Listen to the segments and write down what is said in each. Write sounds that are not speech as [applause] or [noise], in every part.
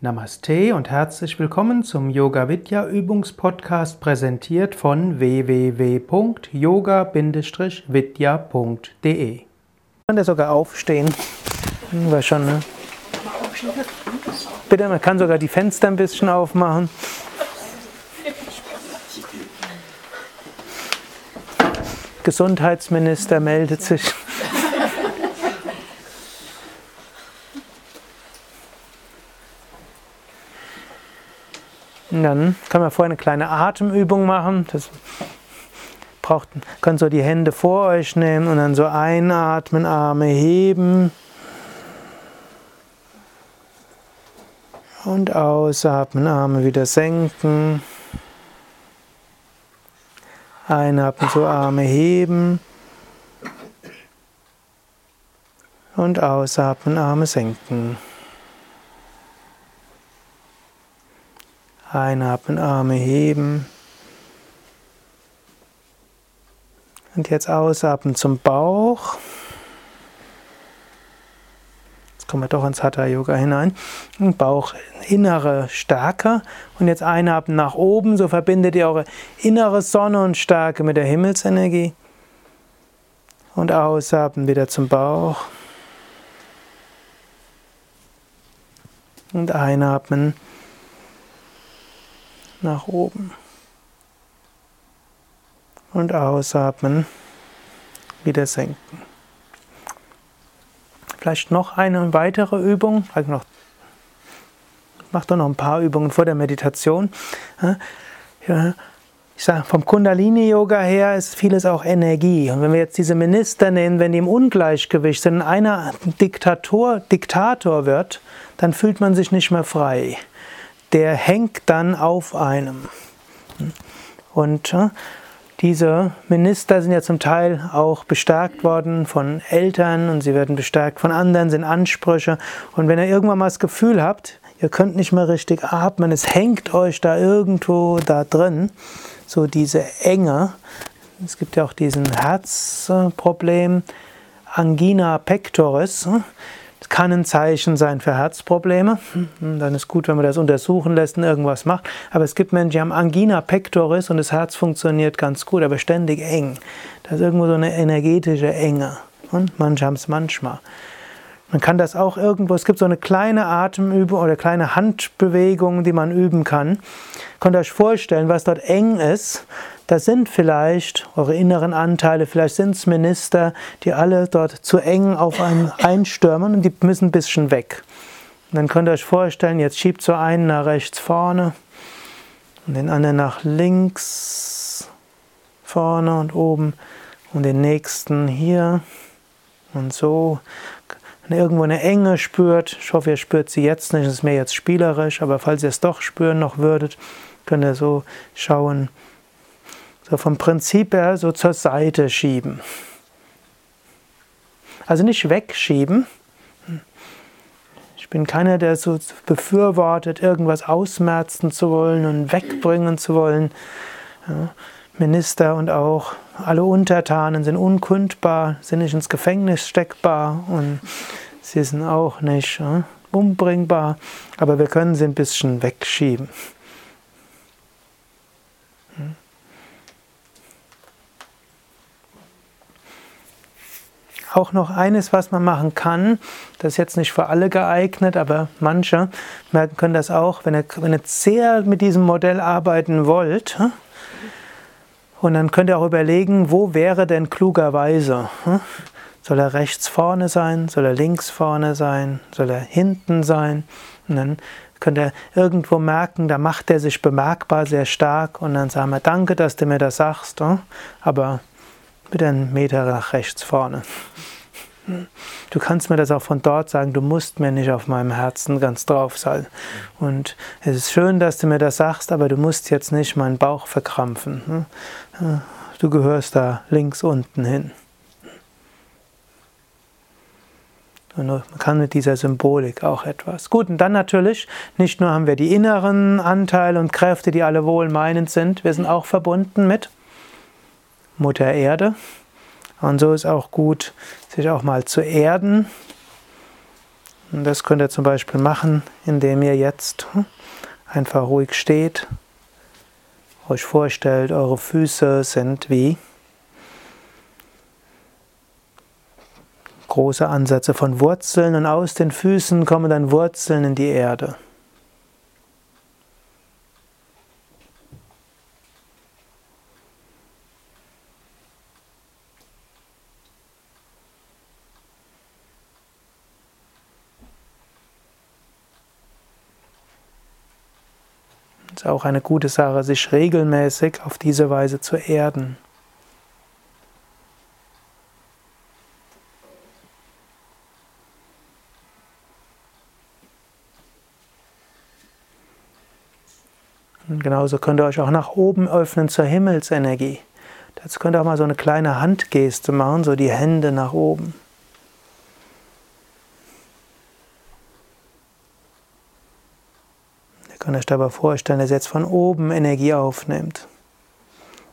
Namaste und herzlich willkommen zum Yoga Vidya Übungspodcast präsentiert von www.yoga-vidya.de. Man kann sogar aufstehen. War schon, ne? Bitte, man kann sogar die Fenster ein bisschen aufmachen. Gesundheitsminister meldet sich. Dann kann man vorher eine kleine Atemübung machen. Das braucht, könnt so die Hände vor euch nehmen und dann so einatmen, Arme heben. Und ausatmen, Arme wieder senken. Einatmen, so Arme heben. Und ausatmen, Arme senken. Einatmen, Arme heben. Und jetzt ausatmen zum Bauch. Jetzt kommen wir doch ins Hatha Yoga hinein. Bauch innere Stärke. Und jetzt einatmen nach oben. So verbindet ihr eure innere Sonne und Stärke mit der Himmelsenergie. Und ausatmen wieder zum Bauch. Und einatmen nach oben. Und ausatmen, wieder senken. Vielleicht noch eine weitere Übung, also noch, mach doch noch ein paar Übungen vor der Meditation. Ja, ich sage, vom Kundalini-Yoga her ist vieles auch Energie. Und wenn wir jetzt diese Minister nehmen, wenn die im Ungleichgewicht sind, einer Diktator, Diktator wird, dann fühlt man sich nicht mehr frei der hängt dann auf einem. Und äh, diese Minister sind ja zum Teil auch bestärkt worden von Eltern und sie werden bestärkt von anderen, sind Ansprüche. Und wenn ihr irgendwann mal das Gefühl habt, ihr könnt nicht mehr richtig atmen, es hängt euch da irgendwo da drin, so diese Enge. Es gibt ja auch diesen Herzproblem, Angina pectoris kann ein Zeichen sein für Herzprobleme. Hm, dann ist gut, wenn man das untersuchen lässt und irgendwas macht. Aber es gibt Menschen, die haben Angina pectoris und das Herz funktioniert ganz gut, aber ständig eng. Da ist irgendwo so eine energetische Enge. Und manche haben es manchmal. Man kann das auch irgendwo, es gibt so eine kleine Atemübung oder kleine Handbewegung, die man üben kann. Könnt ihr euch vorstellen, was dort eng ist. Das sind vielleicht eure inneren Anteile, vielleicht sind es Minister, die alle dort zu eng auf einen [laughs] einstürmen und die müssen ein bisschen weg. Und dann könnt ihr euch vorstellen, jetzt schiebt so einen nach rechts vorne und den anderen nach links vorne und oben und den nächsten hier und so. Wenn irgendwo eine Enge spürt, ich hoffe, ihr spürt sie jetzt nicht, es ist mir jetzt spielerisch, aber falls ihr es doch spüren noch würdet, könnt ihr so schauen, so vom Prinzip her so zur Seite schieben. Also nicht wegschieben. Ich bin keiner, der so befürwortet, irgendwas ausmerzen zu wollen und wegbringen zu wollen. Ja, Minister und auch alle Untertanen sind unkündbar, sind nicht ins Gefängnis steckbar und sie sind auch nicht ja, umbringbar, aber wir können sie ein bisschen wegschieben. Auch noch eines, was man machen kann, das ist jetzt nicht für alle geeignet, aber manche merken können das auch, wenn ihr, wenn ihr sehr mit diesem Modell arbeiten wollt. Hm? Und dann könnt ihr auch überlegen, wo wäre denn klugerweise? Hm? Soll er rechts vorne sein? Soll er links vorne sein? Soll er hinten sein? Und dann könnt ihr irgendwo merken, da macht er sich bemerkbar sehr stark und dann sagen wir, danke, dass du mir das sagst, hm? aber bitte einen Meter nach rechts vorne. Du kannst mir das auch von dort sagen, du musst mir nicht auf meinem Herzen ganz drauf sein. Und es ist schön, dass du mir das sagst, aber du musst jetzt nicht meinen Bauch verkrampfen. Du gehörst da links unten hin. Und man kann mit dieser Symbolik auch etwas. Gut, und dann natürlich, nicht nur haben wir die inneren Anteile und Kräfte, die alle wohlmeinend sind, wir sind auch verbunden mit Mutter Erde, Und so ist auch gut, sich auch mal zu erden. Und das könnt ihr zum Beispiel machen, indem ihr jetzt einfach ruhig steht, euch vorstellt, eure Füße sind wie große Ansätze von Wurzeln und aus den Füßen kommen dann Wurzeln in die Erde. Ist auch eine gute Sache, sich regelmäßig auf diese Weise zu erden. Und genauso könnt ihr euch auch nach oben öffnen zur Himmelsenergie. Dazu könnt ihr auch mal so eine kleine Handgeste machen, so die Hände nach oben. Könnt euch dabei vorstellen, dass ihr jetzt von oben Energie aufnimmt.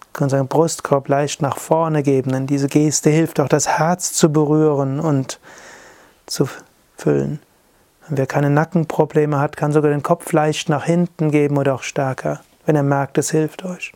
Ihr könnt seinen Brustkorb leicht nach vorne geben, denn diese Geste hilft auch, das Herz zu berühren und zu füllen. Und wer keine Nackenprobleme hat, kann sogar den Kopf leicht nach hinten geben oder auch stärker, wenn er merkt, es hilft euch.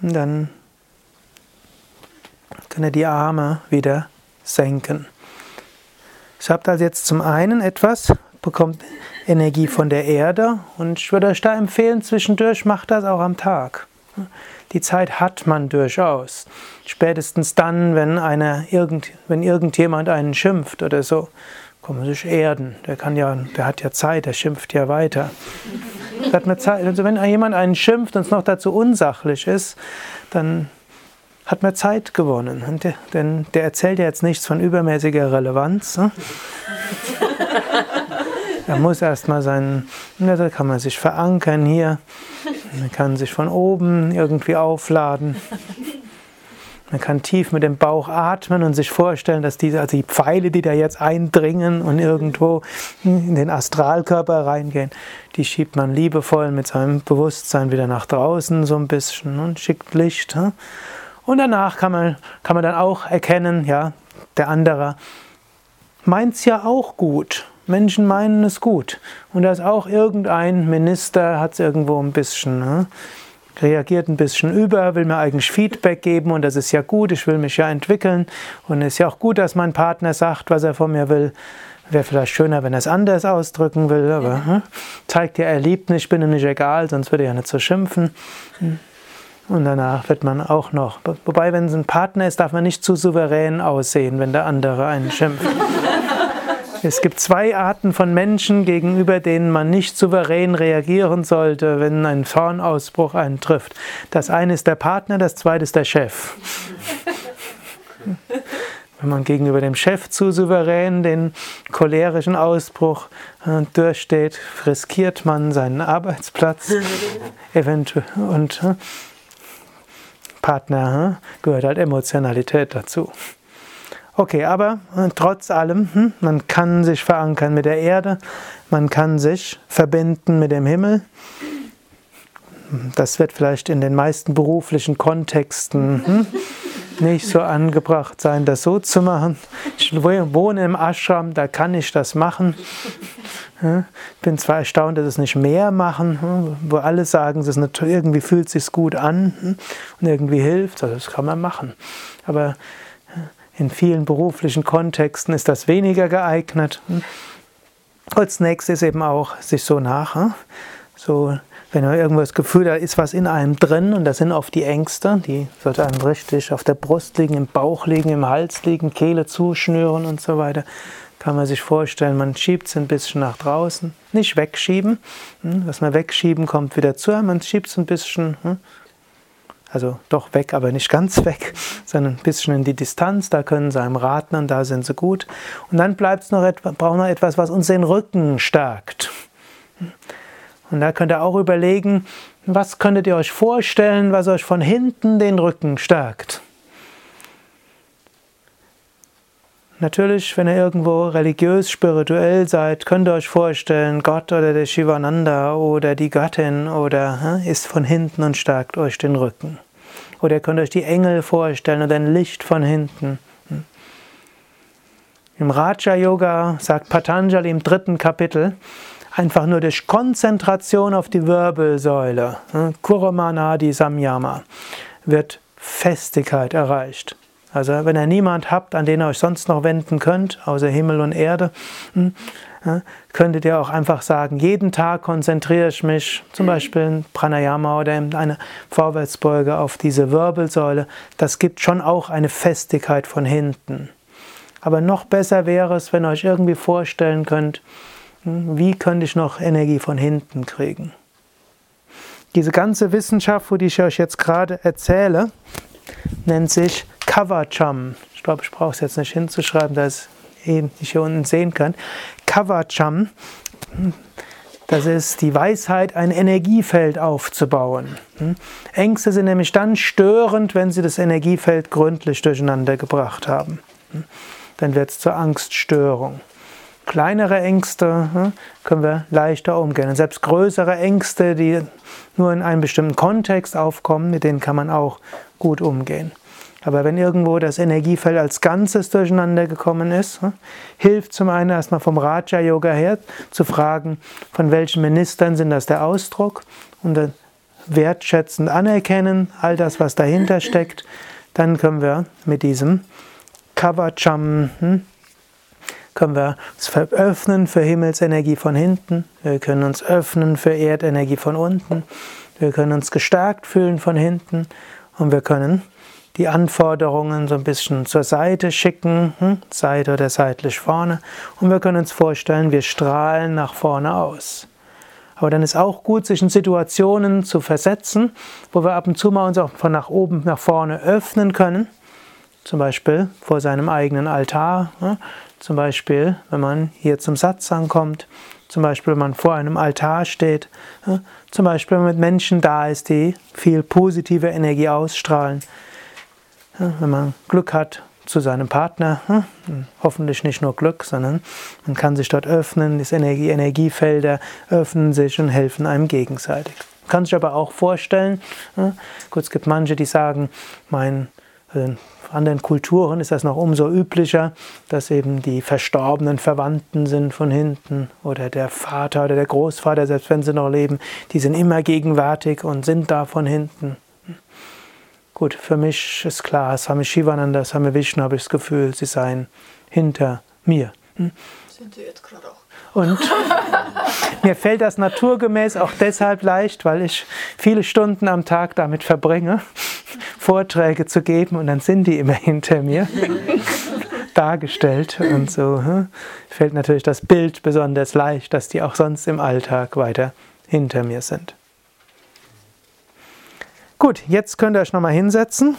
Dann könnt ihr die Arme wieder senken. Ihr habt also jetzt zum einen etwas, bekommt Energie von der Erde und ich würde euch da empfehlen, zwischendurch macht das auch am Tag. Die Zeit hat man durchaus. Spätestens dann, wenn, einer, irgend, wenn irgendjemand einen schimpft oder so, kann man sich erden. Der, kann ja, der hat ja Zeit, der schimpft ja weiter. Also wenn jemand einen schimpft und es noch dazu unsachlich ist, dann hat man Zeit gewonnen. Der, denn der erzählt ja jetzt nichts von übermäßiger Relevanz. Ne? Er muss erstmal sein, da kann man sich verankern hier, man kann sich von oben irgendwie aufladen. Man kann tief mit dem Bauch atmen und sich vorstellen, dass diese, also die Pfeile, die da jetzt eindringen und irgendwo in den Astralkörper reingehen, die schiebt man liebevoll mit seinem Bewusstsein wieder nach draußen so ein bisschen und schickt Licht. Und danach kann man, kann man dann auch erkennen, ja, der andere meint es ja auch gut. Menschen meinen es gut. Und da ist auch irgendein Minister, hat es irgendwo ein bisschen. Reagiert ein bisschen über, will mir eigentlich Feedback geben und das ist ja gut, ich will mich ja entwickeln und es ist ja auch gut, dass mein Partner sagt, was er von mir will. Wäre vielleicht schöner, wenn er es anders ausdrücken will, aber hm, zeigt ja, er liebt mich, bin ihm nicht egal, sonst würde er ja nicht so schimpfen. Und danach wird man auch noch, wobei, wenn es ein Partner ist, darf man nicht zu souverän aussehen, wenn der andere einen schimpft. Es gibt zwei Arten von Menschen, gegenüber denen man nicht souverän reagieren sollte, wenn ein Zornausbruch einen trifft. Das eine ist der Partner, das zweite ist der Chef. Wenn man gegenüber dem Chef zu souverän den cholerischen Ausbruch äh, durchsteht, riskiert man seinen Arbeitsplatz [laughs] eventuell und äh, Partner äh, gehört halt Emotionalität dazu. Okay, aber äh, trotz allem, hm, man kann sich verankern mit der Erde, man kann sich verbinden mit dem Himmel. Das wird vielleicht in den meisten beruflichen Kontexten hm, nicht so angebracht sein, das so zu machen. Ich wohne im Ashram, da kann ich das machen. Ich bin zwar erstaunt, dass es nicht mehr machen, hm, wo alle sagen, es irgendwie fühlt es sich gut an und irgendwie hilft, also das kann man machen. Aber in vielen beruflichen Kontexten ist das weniger geeignet. Als nächstes eben auch sich so nach, hm? so wenn man irgendwo das Gefühl, da ist was in einem drin und das sind oft die Ängste, die sollte einem richtig auf der Brust liegen, im Bauch liegen, im Hals liegen, Kehle zuschnüren und so weiter. Kann man sich vorstellen, man schiebt es ein bisschen nach draußen. Nicht wegschieben. Hm? Was man wegschieben, kommt wieder zu. Man schiebt es ein bisschen hm? Also doch weg, aber nicht ganz [laughs] weg, sondern ein bisschen in die Distanz, da können sie einem raten und da sind sie gut. Und dann bleibt noch etwas, braucht noch etwas, was uns den Rücken stärkt. Und da könnt ihr auch überlegen, was könntet ihr euch vorstellen, was euch von hinten den Rücken stärkt. Natürlich, wenn ihr irgendwo religiös, spirituell seid, könnt ihr euch vorstellen, Gott oder der Shivananda oder die Göttin oder ist von hinten und stärkt euch den Rücken. Oder ihr könnt euch die Engel vorstellen oder ein Licht von hinten. Hm. Im Raja Yoga sagt Patanjali im dritten Kapitel, einfach nur durch Konzentration auf die Wirbelsäule, Kurumanadi Samyama, wird Festigkeit erreicht. Also wenn ihr niemand habt, an den ihr euch sonst noch wenden könnt, außer Himmel und Erde, hm, könntet ihr auch einfach sagen, jeden Tag konzentriere ich mich zum Beispiel in Pranayama oder in einer Vorwärtsbeuge auf diese Wirbelsäule. Das gibt schon auch eine Festigkeit von hinten. Aber noch besser wäre es, wenn ihr euch irgendwie vorstellen könnt, hm, wie könnte ich noch Energie von hinten kriegen. Diese ganze Wissenschaft, die ich euch jetzt gerade erzähle, nennt sich Kavacham. Ich glaube, ich brauche es jetzt nicht hinzuschreiben, da es eh nicht hier unten sehen kann. Kavacham, das ist die Weisheit, ein Energiefeld aufzubauen. Ängste sind nämlich dann störend, wenn sie das Energiefeld gründlich durcheinander gebracht haben. Dann wird es zur Angststörung. Kleinere Ängste können wir leichter umgehen. Und selbst größere Ängste, die nur in einem bestimmten Kontext aufkommen, mit denen kann man auch gut umgehen. Aber wenn irgendwo das Energiefeld als Ganzes durcheinander gekommen ist, hm, hilft zum einen erstmal vom Raja Yoga her zu fragen, von welchen Ministern sind das der Ausdruck und dann wertschätzend anerkennen, all das, was dahinter steckt. Dann können wir mit diesem Kavacham hm, können wir uns öffnen für Himmelsenergie von hinten, wir können uns öffnen für Erdenergie von unten, wir können uns gestärkt fühlen von hinten und wir können die Anforderungen so ein bisschen zur Seite schicken, hm, Seite oder seitlich vorne. Und wir können uns vorstellen, wir strahlen nach vorne aus. Aber dann ist auch gut, sich in Situationen zu versetzen, wo wir ab und zu mal uns auch von nach oben nach vorne öffnen können. Zum Beispiel vor seinem eigenen Altar. Hm, zum Beispiel, wenn man hier zum Satsang kommt. Zum Beispiel, wenn man vor einem Altar steht. Hm, zum Beispiel, wenn man mit Menschen da ist, die viel positive Energie ausstrahlen wenn man Glück hat zu seinem Partner, hm, hoffentlich nicht nur Glück, sondern man kann sich dort öffnen, die Energie, Energiefelder öffnen sich und helfen einem gegenseitig. Man kann sich aber auch vorstellen, gut, es gibt manche, die sagen, mein, in anderen Kulturen ist das noch umso üblicher, dass eben die verstorbenen Verwandten sind von hinten oder der Vater oder der Großvater, selbst wenn sie noch leben, die sind immer gegenwärtig und sind da von hinten. Gut, für mich ist klar, Swami Shivananda, Swami Vishnu habe ich das Gefühl, sie seien hinter mir. Hm? Sind sie jetzt gerade auch. Und [laughs] mir fällt das naturgemäß auch deshalb leicht, weil ich viele Stunden am Tag damit verbringe, [laughs] Vorträge zu geben und dann sind die immer hinter mir [laughs] dargestellt. Und so hm? fällt natürlich das Bild besonders leicht, dass die auch sonst im Alltag weiter hinter mir sind. Gut, jetzt könnt ihr euch nochmal hinsetzen.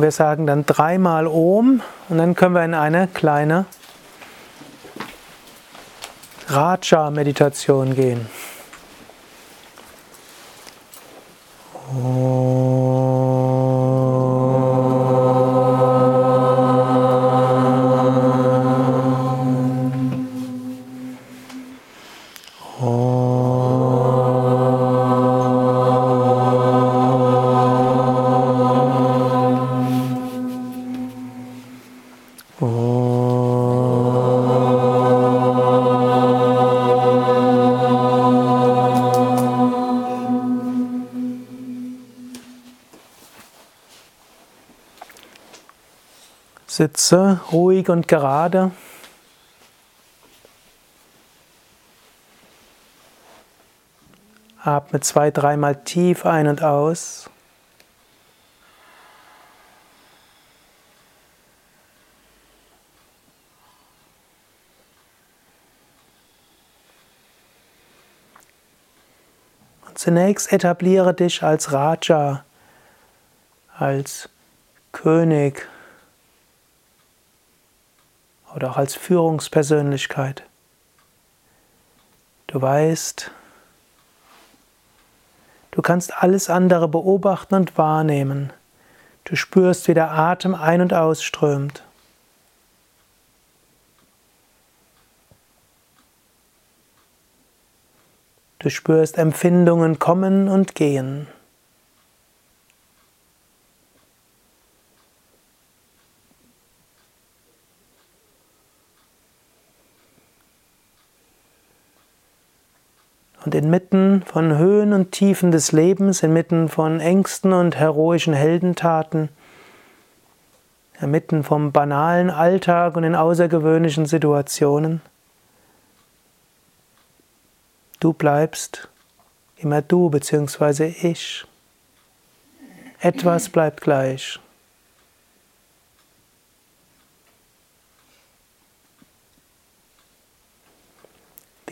Und wir sagen dann dreimal Om und dann können wir in eine kleine Raja-Meditation gehen. Sitze ruhig und gerade. Atme zwei, dreimal tief ein und aus. Und zunächst etabliere dich als Raja, als König, oder auch als Führungspersönlichkeit. Du weißt, du kannst alles andere beobachten und wahrnehmen. Du spürst, wie der Atem ein- und ausströmt. Du spürst Empfindungen kommen und gehen. Und inmitten von Höhen und Tiefen des Lebens, inmitten von Ängsten und heroischen Heldentaten, inmitten vom banalen Alltag und in außergewöhnlichen Situationen, du bleibst immer du bzw. ich. Etwas bleibt gleich.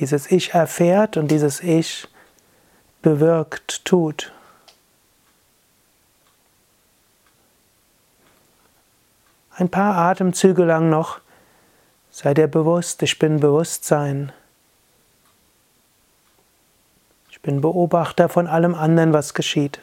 Dieses Ich erfährt und dieses Ich bewirkt, tut. Ein paar Atemzüge lang noch sei dir bewusst, ich bin Bewusstsein. Ich bin Beobachter von allem anderen, was geschieht.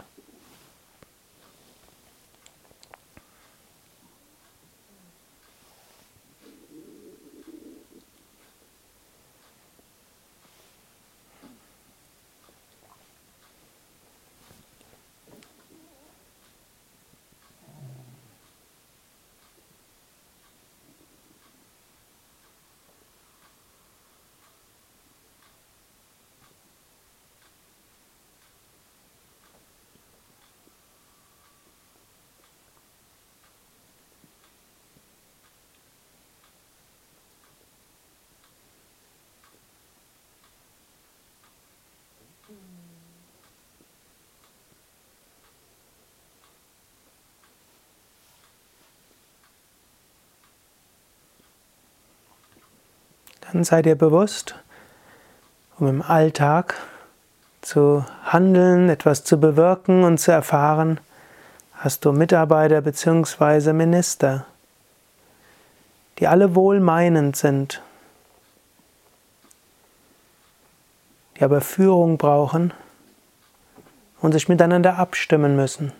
Dann sei dir bewusst, um im Alltag zu handeln, etwas zu bewirken und zu erfahren, hast du Mitarbeiter bzw. Minister, die alle wohlmeinend sind, die aber Führung brauchen und sich miteinander abstimmen müssen.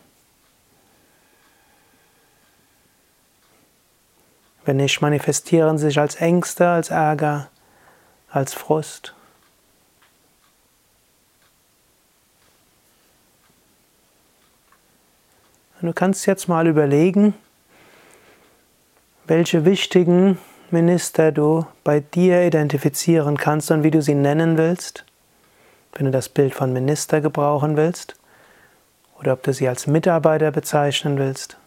Wenn nicht, manifestieren sie sich als Ängste, als Ärger, als Frust. Du kannst jetzt mal überlegen, welche wichtigen Minister du bei dir identifizieren kannst und wie du sie nennen willst, wenn du das Bild von Minister gebrauchen willst, oder ob du sie als Mitarbeiter bezeichnen willst.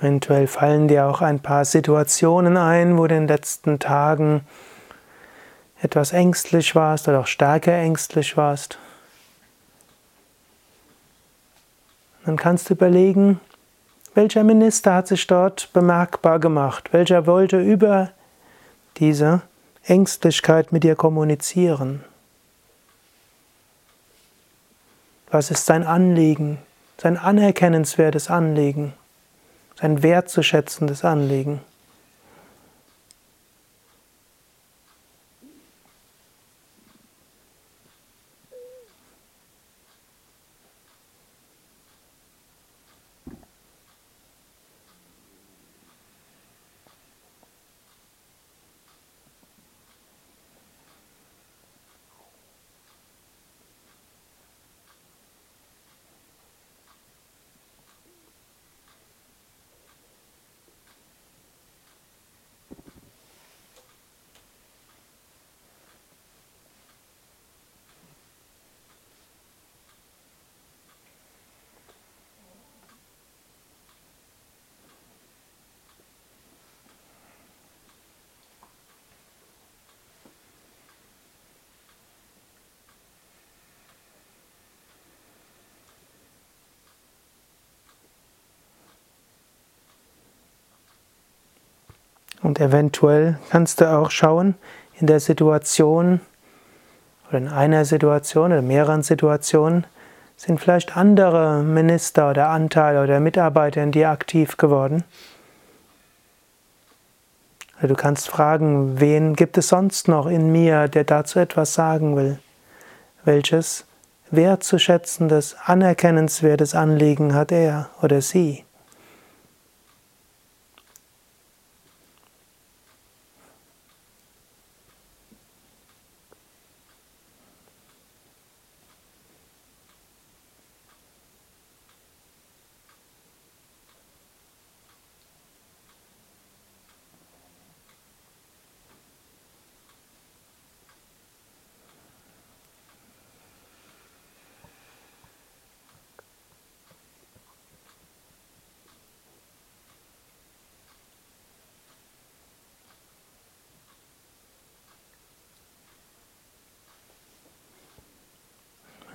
Eventuell fallen dir auch ein paar Situationen ein, wo du in den letzten Tagen etwas ängstlich warst oder auch stärker ängstlich warst. Dann kannst du überlegen, welcher Minister hat sich dort bemerkbar gemacht, welcher wollte über diese Ängstlichkeit mit dir kommunizieren. Was ist sein Anliegen, sein anerkennenswertes Anliegen, sein wertzuschätzendes Anliegen? Und eventuell kannst du auch schauen, in der Situation oder in einer Situation oder mehreren Situationen sind vielleicht andere Minister oder Anteile oder Mitarbeiter in dir aktiv geworden. du kannst fragen, wen gibt es sonst noch in mir, der dazu etwas sagen will? Welches wertzuschätzendes, anerkennenswertes Anliegen hat er oder sie?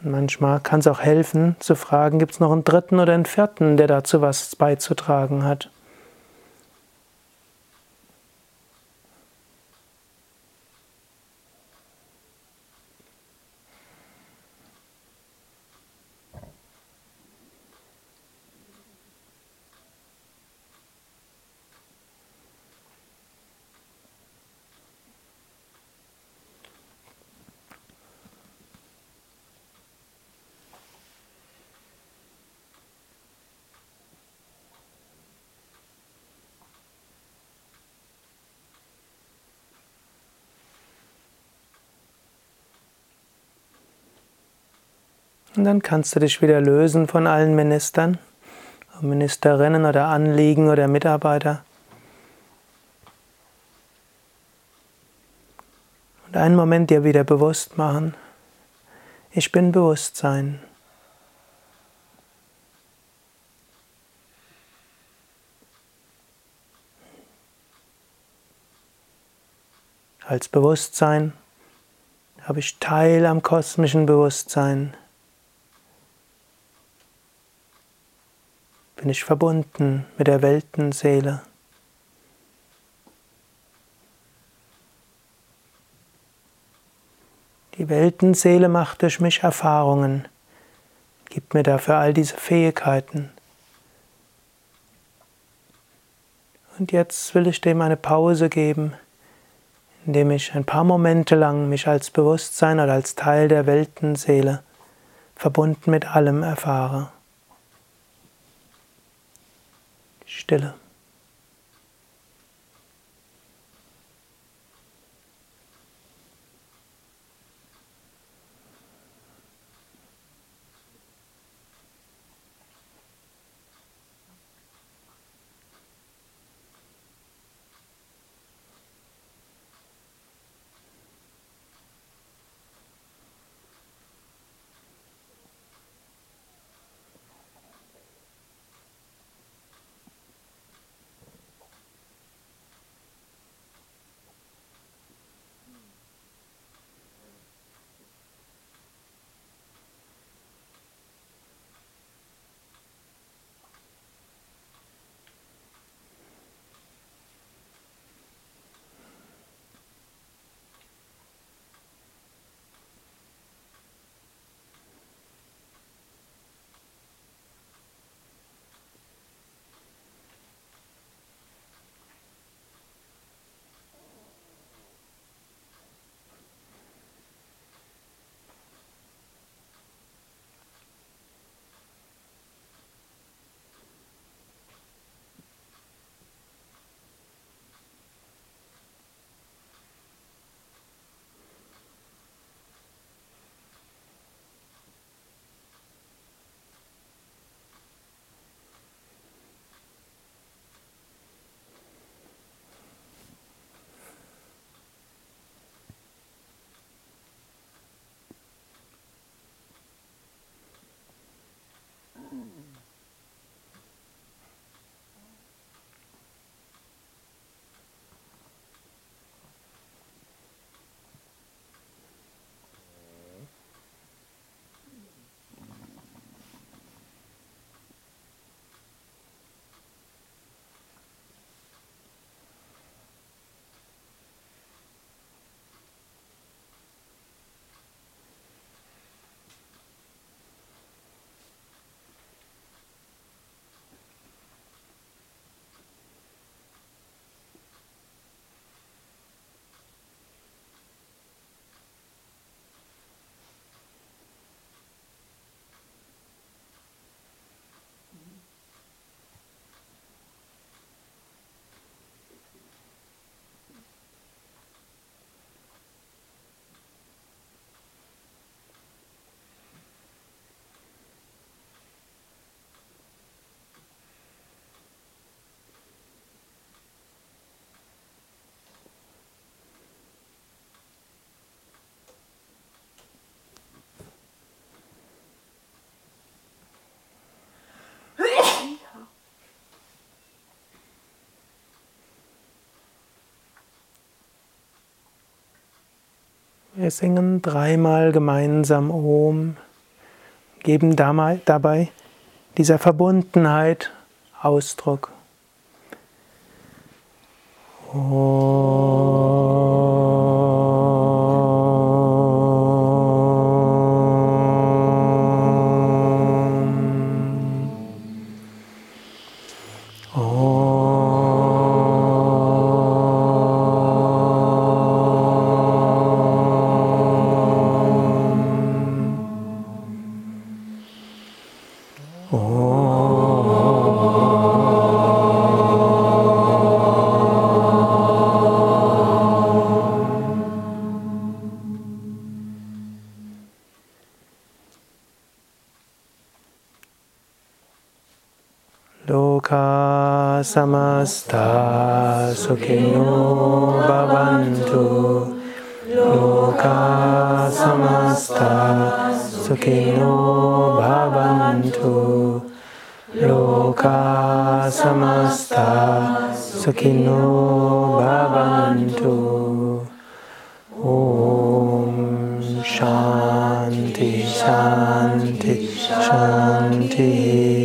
Manchmal kann es auch helfen, zu fragen, gibt es noch einen dritten oder einen vierten, der dazu was beizutragen hat. Und dann kannst du dich wieder lösen von allen Ministern, Ministerinnen oder Anliegen oder Mitarbeiter. Und einen Moment dir wieder bewusst machen, ich bin Bewusstsein. Als Bewusstsein habe ich Teil am kosmischen Bewusstsein. Bin ich verbunden mit der Weltenseele. Die Weltenseele macht durch mich Erfahrungen, gibt mir dafür all diese Fähigkeiten. Und jetzt will ich dem eine Pause geben, indem ich ein paar Momente lang mich als Bewusstsein oder als Teil der Weltenseele verbunden mit allem erfahre. Stille. Wir singen dreimal gemeinsam Om, geben dabei dieser Verbundenheit Ausdruck. Loka samasta sukhino bhavantu. Loka samasta sukhino bhavantu. Loka samasta sukhino bhavantu. Om Shanti Shanti Shanti. Om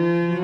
Mm-hmm.